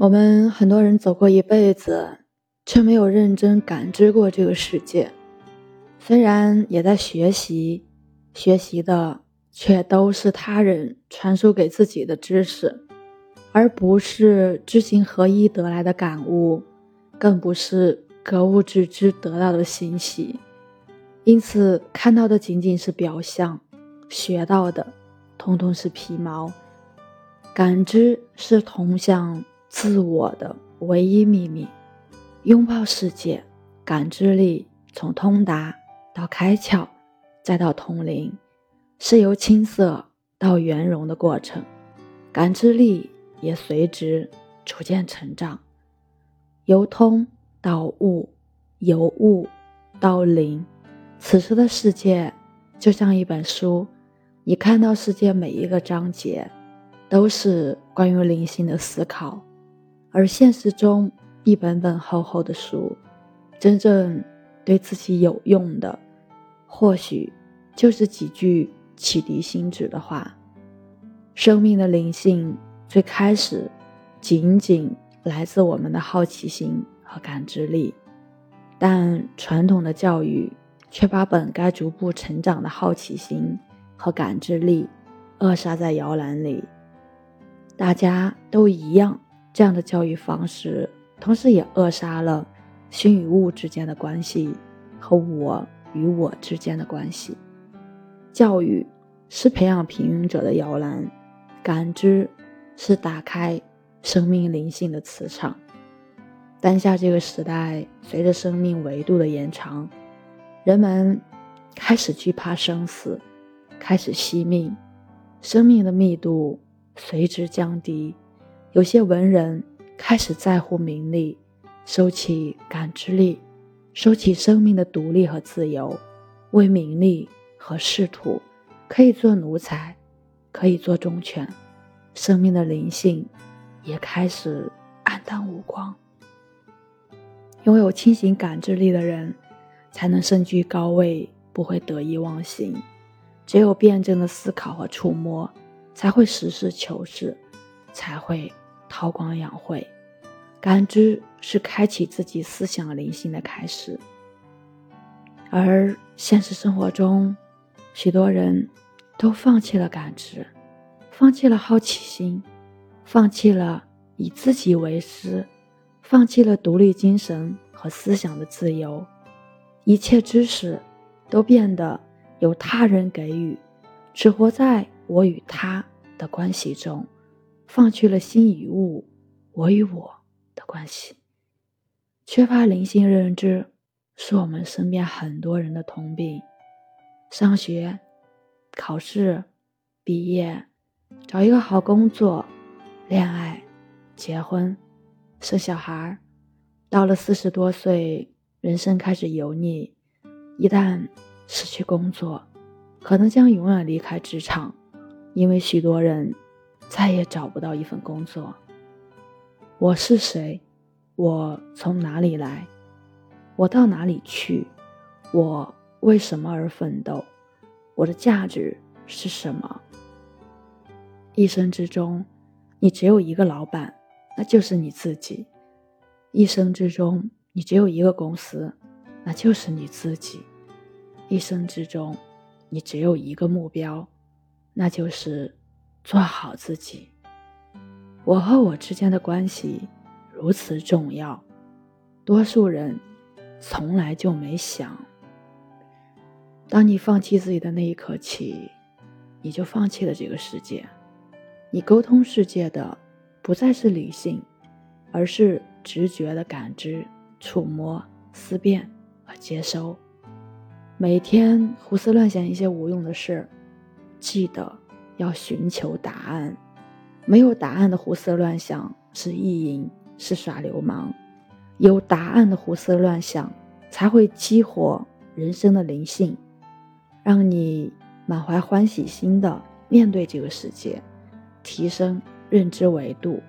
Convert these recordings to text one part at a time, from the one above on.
我们很多人走过一辈子，却没有认真感知过这个世界。虽然也在学习，学习的却都是他人传输给自己的知识，而不是知行合一得来的感悟，更不是格物致知得到的信息。因此，看到的仅仅是表象，学到的通通是皮毛。感知是通向。自我的唯一秘密，拥抱世界，感知力从通达到开窍，再到通灵，是由青涩到圆融的过程。感知力也随之逐渐成长，由通到悟，由悟到灵。此时的世界就像一本书，你看到世界每一个章节，都是关于灵性的思考。而现实中，一本本厚厚的书，真正对自己有用的，或许就是几句启迪心智的话。生命的灵性最开始，仅仅来自我们的好奇心和感知力，但传统的教育却把本该逐步成长的好奇心和感知力扼杀在摇篮里。大家都一样。这样的教育方式，同时也扼杀了心与物之间的关系和我与我之间的关系。教育是培养平庸者的摇篮，感知是打开生命灵性的磁场。当下这个时代，随着生命维度的延长，人们开始惧怕生死，开始惜命，生命的密度随之降低。有些文人开始在乎名利，收起感知力，收起生命的独立和自由，为名利和仕途，可以做奴才，可以做忠犬，生命的灵性也开始黯淡无光。拥有清醒感知力的人，才能身居高位，不会得意忘形。只有辩证的思考和触摸，才会实事求是，才会。韬光养晦，感知是开启自己思想灵性的开始。而现实生活中，许多人都放弃了感知，放弃了好奇心，放弃了以自己为师，放弃了独立精神和思想的自由。一切知识都变得由他人给予，只活在我与他的关系中。放弃了心与物、我与我的关系，缺乏灵性认知，是我们身边很多人的通病。上学、考试、毕业、找一个好工作、恋爱、结婚、生小孩，到了四十多岁，人生开始油腻。一旦失去工作，可能将永远离开职场，因为许多人。再也找不到一份工作。我是谁？我从哪里来？我到哪里去？我为什么而奋斗？我的价值是什么？一生之中，你只有一个老板，那就是你自己；一生之中，你只有一个公司，那就是你自己；一生之中，你只有一个目标，那就是。做好自己。我和我之间的关系如此重要，多数人从来就没想。当你放弃自己的那一刻起，你就放弃了这个世界。你沟通世界的不再是理性，而是直觉的感知、触摸、思辨和接收。每天胡思乱想一些无用的事，记得。要寻求答案，没有答案的胡思乱想是意淫，是耍流氓；有答案的胡思乱想才会激活人生的灵性，让你满怀欢喜心的面对这个世界，提升认知维度。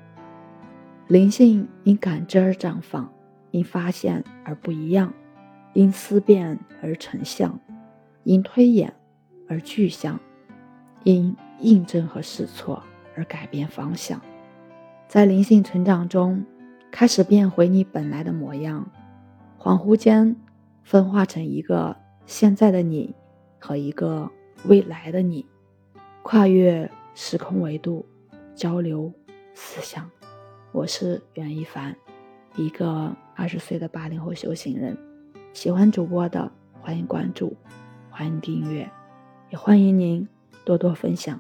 灵性因感知而绽放，因发现而不一样，因思辨而成像，因推演而具象，因。印证和试错而改变方向，在灵性成长中，开始变回你本来的模样，恍惚间分化成一个现在的你和一个未来的你，跨越时空维度，交流思想。我是袁一凡，一个二十岁的八零后修行人。喜欢主播的，欢迎关注，欢迎订阅，也欢迎您多多分享。